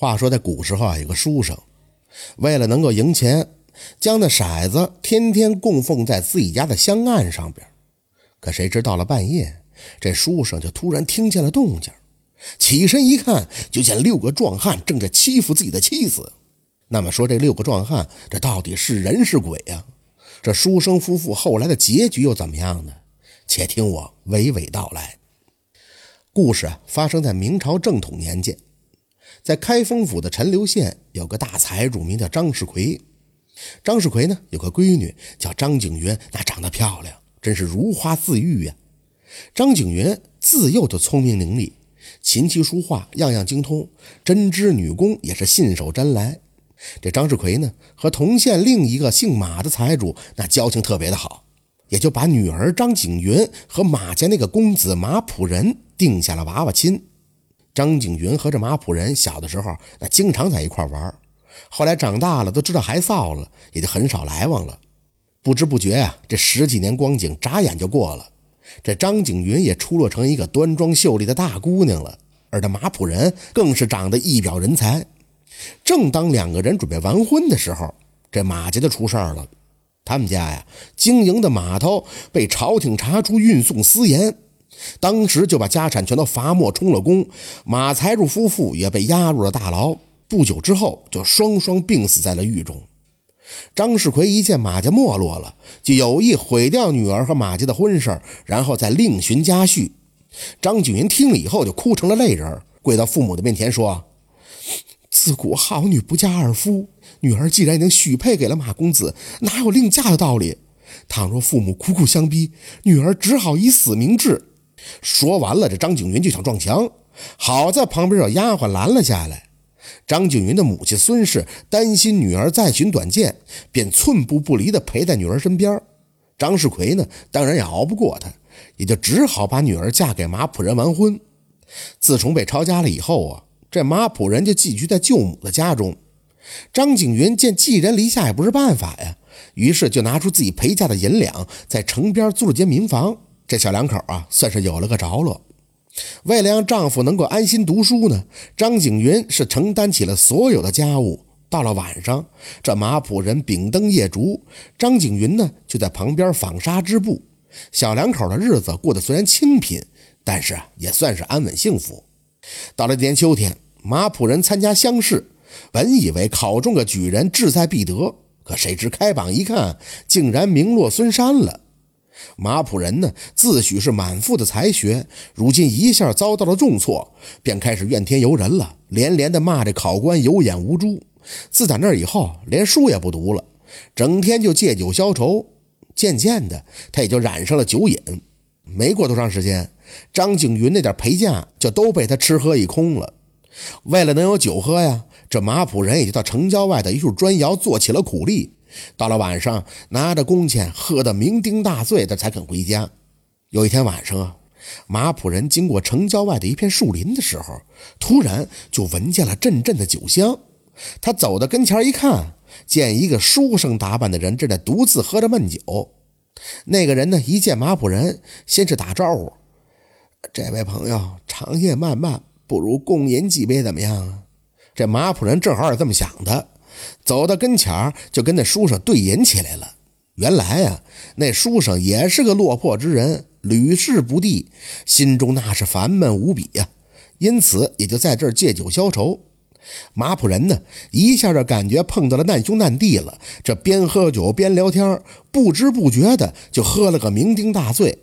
话说，在古时候啊，有个书生，为了能够赢钱，将那骰子天天供奉在自己家的香案上边。可谁知到了半夜，这书生就突然听见了动静，起身一看，就见六个壮汉正在欺负自己的妻子。那么说，这六个壮汉，这到底是人是鬼呀？这书生夫妇后来的结局又怎么样呢？且听我娓娓道来。故事啊，发生在明朝正统年间。在开封府的陈留县有个大财主，名叫张世奎。张世奎呢有个闺女叫张景云，那长得漂亮，真是如花似玉呀。张景云自幼就聪明伶俐，琴棋书画样样精通，针织女工也是信手拈来。这张世奎呢和同县另一个姓马的财主那交情特别的好，也就把女儿张景云和马家那个公子马普仁定下了娃娃亲。张景云和这马普仁小的时候，那经常在一块玩。后来长大了，都知道害臊了，也就很少来往了。不知不觉呀，这十几年光景眨眼就过了。这张景云也出落成一个端庄秀丽的大姑娘了，而这马普仁更是长得一表人才。正当两个人准备完婚的时候，这马家就出事儿了。他们家呀，经营的码头被朝廷查出运送私盐。当时就把家产全都罚没充了公，马财主夫妇也被押入了大牢。不久之后，就双双病死在了狱中。张世奎一见马家没落了，就有意毁掉女儿和马家的婚事，然后再另寻家婿。张景云听了以后，就哭成了泪人，跪到父母的面前说：“自古好女不嫁二夫，女儿既然已经许配给了马公子，哪有另嫁的道理？倘若父母苦苦相逼，女儿只好以死明志。”说完了，这张景云就想撞墙，好在旁边有丫鬟拦了下来。张景云的母亲孙氏担心女儿再寻短见，便寸步不离地陪在女儿身边。张世奎呢，当然也熬不过他，也就只好把女儿嫁给马普仁完婚。自从被抄家了以后啊，这马普仁就寄居在舅母的家中。张景云见寄人篱下也不是办法呀，于是就拿出自己陪嫁的银两，在城边租了间民房。这小两口啊，算是有了个着落。为了让丈夫能够安心读书呢，张景云是承担起了所有的家务。到了晚上，这马普人秉灯夜烛，张景云呢就在旁边纺纱织布。小两口的日子过得虽然清贫，但是也算是安稳幸福。到了这年秋天，马普人参加乡试，本以为考中个举人志在必得，可谁知开榜一看，竟然名落孙山了。马普仁呢，自诩是满腹的才学，如今一下遭到了重挫，便开始怨天尤人了，连连的骂这考官有眼无珠。自打那以后，连书也不读了，整天就借酒消愁。渐渐的，他也就染上了酒瘾。没过多长时间，张景云那点陪嫁就都被他吃喝一空了。为了能有酒喝呀，这马普仁也就到城郊外的一处砖窑做起了苦力。到了晚上，拿着工钱喝得酩酊大醉，他才肯回家。有一天晚上啊，马普人经过城郊外的一片树林的时候，突然就闻见了阵阵的酒香。他走到跟前一看，见一个书生打扮的人正在独自喝着闷酒。那个人呢，一见马普人，先是打招呼：“这位朋友，长夜漫漫，不如共饮几杯，怎么样？”这马普人正好也这么想的。走到跟前儿就跟那书生对饮起来了。原来呀，那书生也是个落魄之人，屡试不第，心中那是烦闷无比呀。因此也就在这儿借酒消愁。马普仁呢，一下就感觉碰到了难兄难弟了。这边喝酒边聊天，不知不觉的就喝了个酩酊大醉。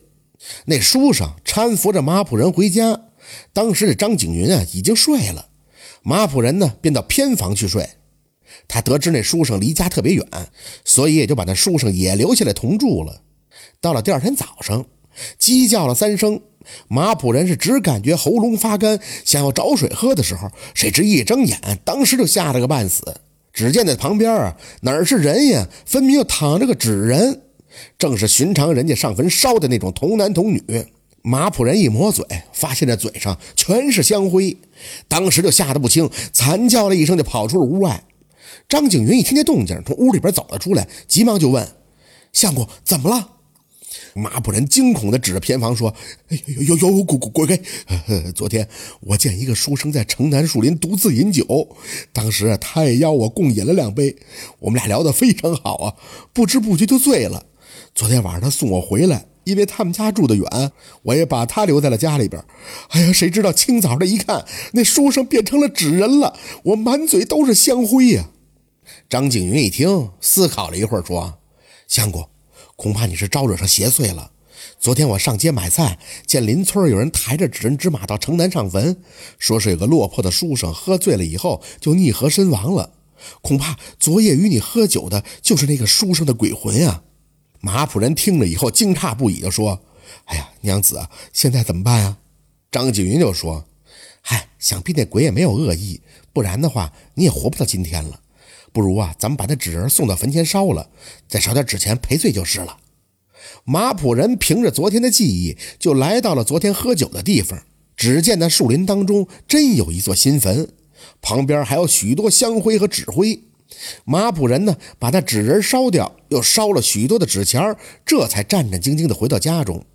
那书生搀扶着马普仁回家，当时这张景云啊已经睡了，马普仁呢便到偏房去睡。他得知那书生离家特别远，所以也就把那书生也留下来同住了。到了第二天早上，鸡叫了三声，马普人是只感觉喉咙发干，想要找水喝的时候，谁知一睁眼，当时就吓了个半死。只见在旁边啊，哪是人呀，分明又躺着个纸人，正是寻常人家上坟烧的那种童男童女。马普人一抹嘴，发现这嘴上全是香灰，当时就吓得不轻，惨叫了一声，就跑出了屋外。张景云一听见动静，从屋里边走了出来，急忙就问：“相公，怎么了？”马普仁惊恐地指着偏房说：“哎呦呦呦，滚滚滚开！昨天我见一个书生在城南树林独自饮酒，当时他也邀我共饮了两杯，我们俩聊得非常好啊，不知不觉就醉了。昨天晚上他送我回来，因为他们家住得远，我也把他留在了家里边。哎呀，谁知道清早的一看，那书生变成了纸人了，我满嘴都是香灰呀！”张景云一听，思考了一会儿，说：“相公。”恐怕你是招惹上邪祟了。昨天我上街买菜，见邻村有人抬着纸人纸马到城南上坟，说是有个落魄的书生喝醉了以后就溺河身亡了。恐怕昨夜与你喝酒的就是那个书生的鬼魂呀！马普人听了以后惊诧不已，就说：“哎呀，娘子，现在怎么办呀？”张景云就说：“嗨，想必那鬼也没有恶意，不然的话你也活不到今天了。”不如啊，咱们把那纸人送到坟前烧了，再烧点纸钱赔罪就是了。马普人凭着昨天的记忆，就来到了昨天喝酒的地方。只见那树林当中真有一座新坟，旁边还有许多香灰和纸灰。马普人呢，把那纸人烧掉，又烧了许多的纸钱，这才战战兢兢地回到家中。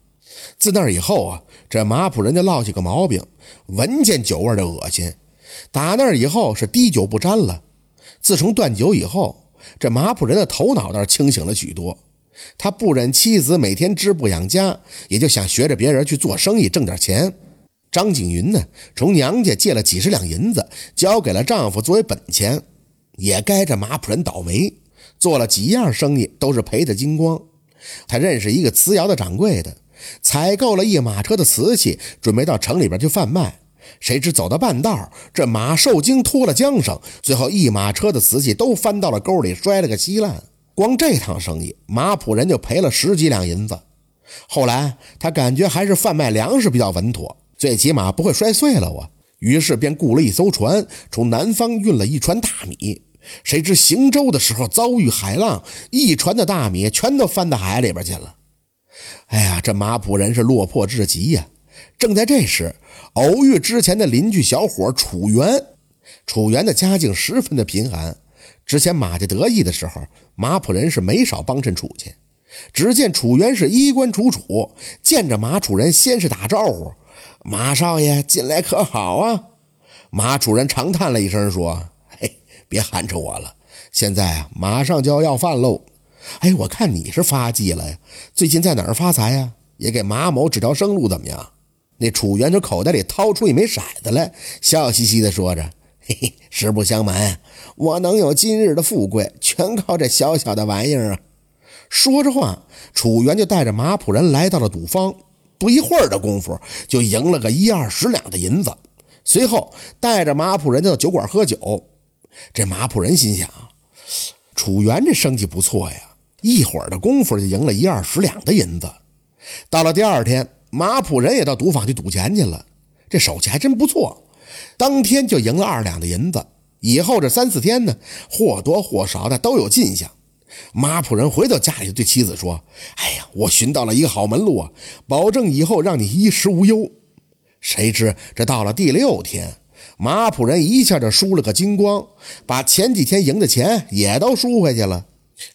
自那以后啊，这马普人就落下个毛病，闻见酒味就恶心。打那以后是滴酒不沾了。自从断酒以后，这马普人的头脑倒是清醒了许多。他不忍妻子每天织布养家，也就想学着别人去做生意挣点钱。张景云呢，从娘家借了几十两银子，交给了丈夫作为本钱。也该这马普人倒霉，做了几样生意都是赔的精光。他认识一个瓷窑的掌柜的，采购了一马车的瓷器，准备到城里边去贩卖。谁知走到半道，这马受惊脱了缰绳，最后一马车的瓷器都翻到了沟里，摔了个稀烂。光这趟生意，马普人就赔了十几两银子。后来他感觉还是贩卖粮食比较稳妥，最起码不会摔碎了我。于是便雇了一艘船，从南方运了一船大米。谁知行舟的时候遭遇海浪，一船的大米全都翻到海里边去了。哎呀，这马普人是落魄至极呀！正在这时，偶遇之前的邻居小伙楚元。楚元的家境十分的贫寒。之前马家得意的时候，马普人是没少帮衬楚家。只见楚元是衣冠楚楚，见着马楚人先是打招呼：“马少爷近来可好啊？”马楚人长叹了一声说：“嘿，别寒碜我了。现在啊，马上就要要饭喽。哎，我看你是发迹了呀，最近在哪儿发财呀？也给马某指条生路，怎么样？”那楚元从口袋里掏出一枚骰子来，笑嘻嘻地说着：“嘿嘿，实不相瞒，我能有今日的富贵，全靠这小小的玩意儿啊！”说着话，楚元就带着马普人来到了赌坊，不一会儿的功夫就赢了个一二十两的银子。随后带着马普人到酒馆喝酒。这马普人心想：楚元这生意不错呀，一会儿的功夫就赢了一二十两的银子。到了第二天。马普人也到赌坊去赌钱去了，这手气还真不错，当天就赢了二两的银子。以后这三四天呢，或多或少的都有进项。马普人回到家里就对妻子说：“哎呀，我寻到了一个好门路啊，保证以后让你衣食无忧。”谁知这到了第六天，马普人一下就输了个精光，把前几天赢的钱也都输回去了。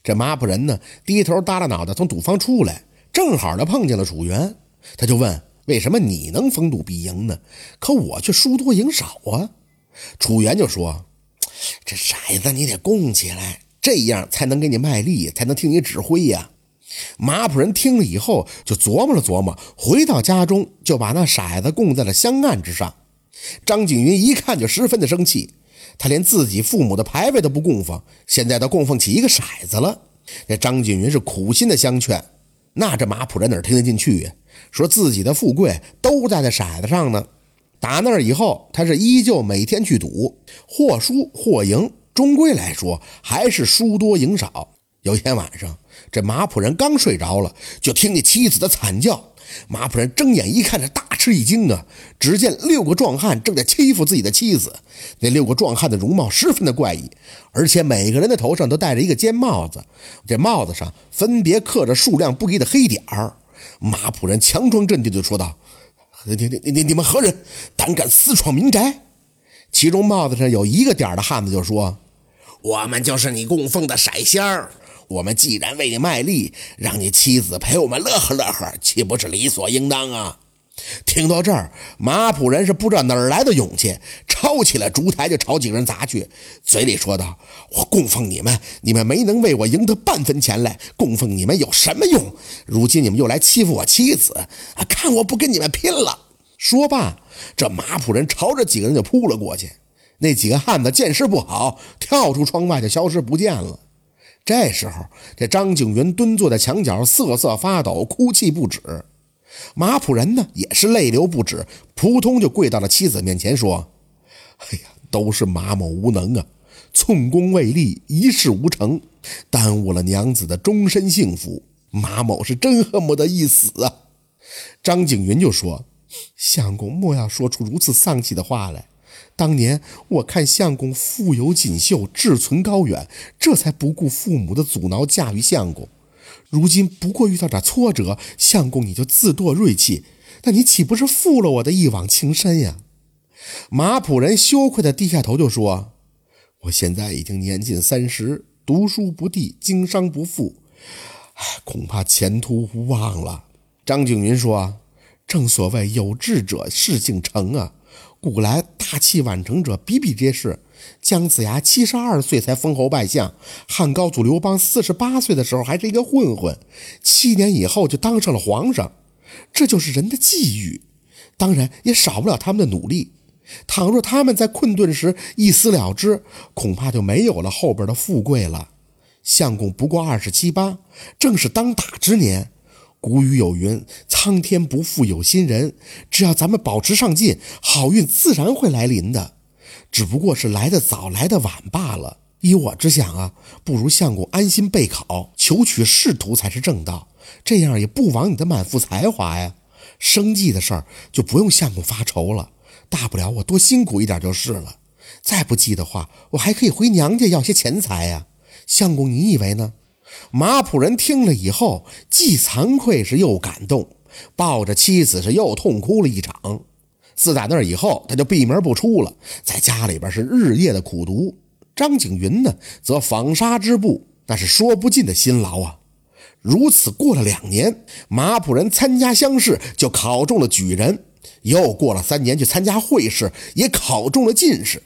这马普人呢，低头耷拉脑袋从赌坊出来，正好的碰见了楚元。他就问：“为什么你能逢赌必赢呢？可我却输多赢少啊？”楚元就说：“这骰子你得供起来，这样才能给你卖力，才能听你指挥呀。”马普人听了以后就琢磨了琢磨，回到家中就把那骰子供在了香案之上。张景云一看就十分的生气，他连自己父母的牌位都不供奉，现在都供奉起一个骰子了。这张景云是苦心的相劝，那这马普人哪听得进去呀？说自己的富贵都在那骰子上呢。打那以后，他是依旧每天去赌，或输或赢，终归来说还是输多赢少。有一天晚上，这马普人刚睡着了，就听见妻子的惨叫。马普人睁眼一看，这大吃一惊啊！只见六个壮汉正在欺负自己的妻子。那六个壮汉的容貌十分的怪异，而且每个人的头上都戴着一个尖帽子，这帽子上分别刻着数量不一的黑点儿。马普人强装镇定地说道：“你、你、你、你、你们何人，胆敢私闯民宅？”其中帽子上有一个点的汉子就说：“我们就是你供奉的色仙儿，我们既然为你卖力，让你妻子陪我们乐呵乐呵，岂不是理所应当啊？听到这儿，马普人是不知道哪儿来的勇气，抄起了烛台就朝几个人砸去，嘴里说道：“我供奉你们，你们没能为我赢得半分钱来，供奉你们有什么用？如今你们又来欺负我妻子，啊，看我不跟你们拼了！”说罢，这马普人朝着几个人就扑了过去。那几个汉子见势不好，跳出窗外就消失不见了。这时候，这张景云蹲坐在墙角，瑟瑟发抖，哭泣不止。马普人呢，也是泪流不止，扑通就跪到了妻子面前，说：“哎呀，都是马某无能啊，寸功未立，一事无成，耽误了娘子的终身幸福。马某是真恨不得一死啊！”张景云就说：“相公莫要说出如此丧气的话来。当年我看相公富有锦绣，志存高远，这才不顾父母的阻挠，嫁于相公。”如今不过遇到点挫折，相公你就自堕锐气，那你岂不是负了我的一往情深呀？马普人羞愧的低下头就说：“我现在已经年近三十，读书不第，经商不富，恐怕前途无望了。”张景云说：“正所谓有志者事竟成啊。”古来大器晚成者比比皆是，姜子牙七十二岁才封侯拜相，汉高祖刘邦四十八岁的时候还是一个混混，七年以后就当上了皇上，这就是人的际遇。当然也少不了他们的努力。倘若他们在困顿时一死了之，恐怕就没有了后边的富贵了。相公不过二十七八，正是当打之年。古语有云：“苍天不负有心人。”只要咱们保持上进，好运自然会来临的，只不过是来的早来的晚罢了。依我之想啊，不如相公安心备考，求取仕途才是正道。这样也不枉你的满腹才华呀。生计的事儿就不用相公发愁了，大不了我多辛苦一点就是了。再不济的话，我还可以回娘家要些钱财呀。相公，你以为呢？马普人听了以后，既惭愧是又感动，抱着妻子是又痛哭了一场。自打那以后，他就闭门不出了，在家里边是日夜的苦读。张景云呢，则纺纱织布，那是说不尽的辛劳啊。如此过了两年，马普人参加乡试就考中了举人，又过了三年去参加会试，也考中了进士。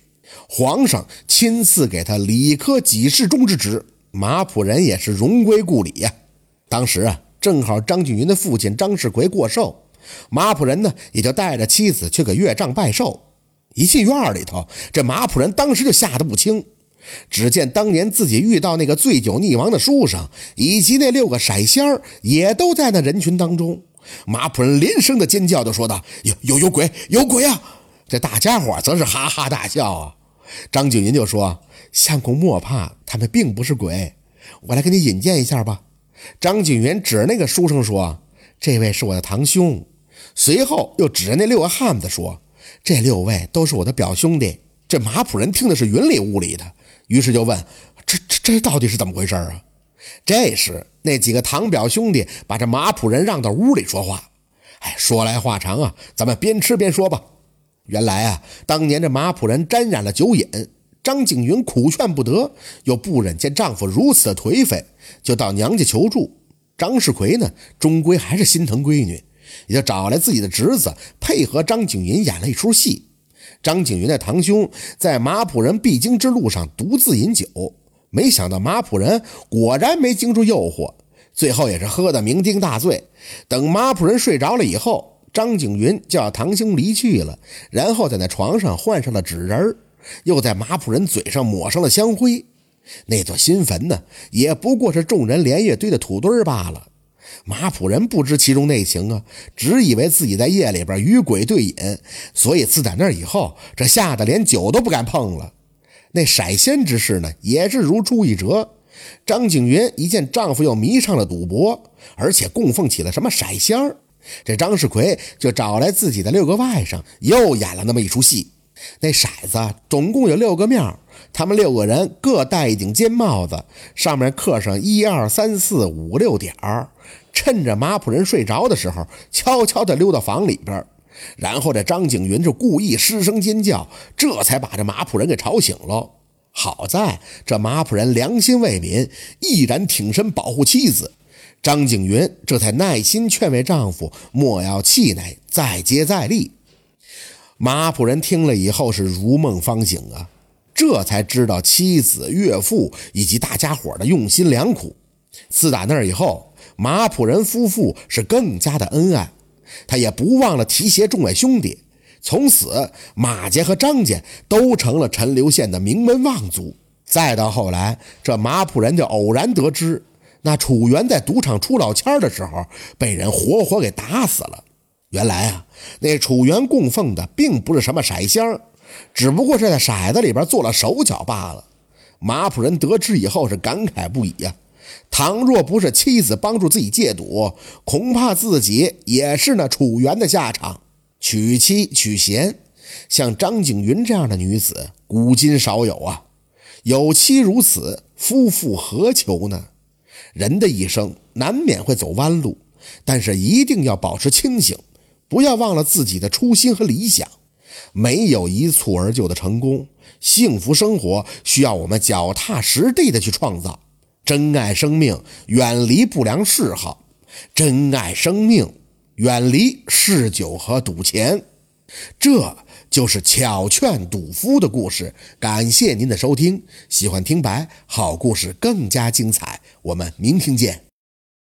皇上亲赐给他理科给事中之职。马普人也是荣归故里呀。当时啊，正好张景云的父亲张世奎过寿，马普人呢也就带着妻子去给岳丈拜寿。一进院里头，这马普人当时就吓得不轻。只见当年自己遇到那个醉酒溺亡的书生，以及那六个色仙儿，也都在那人群当中。马普人连声的尖叫，就说道：“有有有鬼，有鬼啊！”这大家伙则是哈哈大笑啊。张景云就说。相公莫怕，他们并不是鬼，我来给你引荐一下吧。张景元指着那个书生说：“这位是我的堂兄。”随后又指着那六个汉子说：“这六位都是我的表兄弟。”这马普人听的是云里雾里的，于是就问：“这这这到底是怎么回事啊？”这时那几个堂表兄弟把这马普人让到屋里说话。哎，说来话长啊，咱们边吃边说吧。原来啊，当年这马普人沾染了酒瘾。张景云苦劝不得，又不忍见丈夫如此的颓废，就到娘家求助。张世奎呢，终归还是心疼闺女，也就找来自己的侄子配合张景云演了一出戏。张景云的堂兄在马普人必经之路上独自饮酒，没想到马普人果然没经住诱惑，最后也是喝得酩酊大醉。等马普人睡着了以后，张景云叫堂兄离去了，然后在那床上换上了纸人儿。又在马普人嘴上抹上了香灰，那座新坟呢，也不过是众人连夜堆的土堆罢了。马普人不知其中内情啊，只以为自己在夜里边与鬼对饮，所以自打那以后，这吓得连酒都不敢碰了。那骰仙之事呢，也是如出一辙。张景云一见丈夫又迷上了赌博，而且供奉起了什么骰仙儿，这张世奎就找来自己的六个外甥，又演了那么一出戏。那骰子总共有六个面他们六个人各戴一顶尖帽子，上面刻上一二三四五六点儿。趁着马普人睡着的时候，悄悄地溜到房里边，然后这张景云就故意失声尖叫，这才把这马普人给吵醒了。好在这马普人良心未泯，毅然挺身保护妻子。张景云这才耐心劝慰丈夫莫要气馁，再接再厉。马普人听了以后是如梦方醒啊，这才知道妻子、岳父以及大家伙的用心良苦。自打那以后，马普人夫妇是更加的恩爱，他也不忘了提携众位兄弟。从此，马家和张家都成了陈留县的名门望族。再到后来，这马普人就偶然得知。那楚元在赌场出老千的时候，被人活活给打死了。原来啊，那楚元供奉的并不是什么骰香，只不过是在骰子里边做了手脚罢了。马普人得知以后是感慨不已呀。倘若不是妻子帮助自己戒赌，恐怕自己也是那楚元的下场。娶妻娶贤，像张景云这样的女子，古今少有啊。有妻如此，夫妇何求呢？人的一生难免会走弯路，但是一定要保持清醒，不要忘了自己的初心和理想。没有一蹴而就的成功，幸福生活需要我们脚踏实地的去创造。珍爱生命，远离不良嗜好；珍爱生命，远离嗜酒和赌钱。这就是巧劝赌夫的故事。感谢您的收听，喜欢听白好故事更加精彩，我们明天见。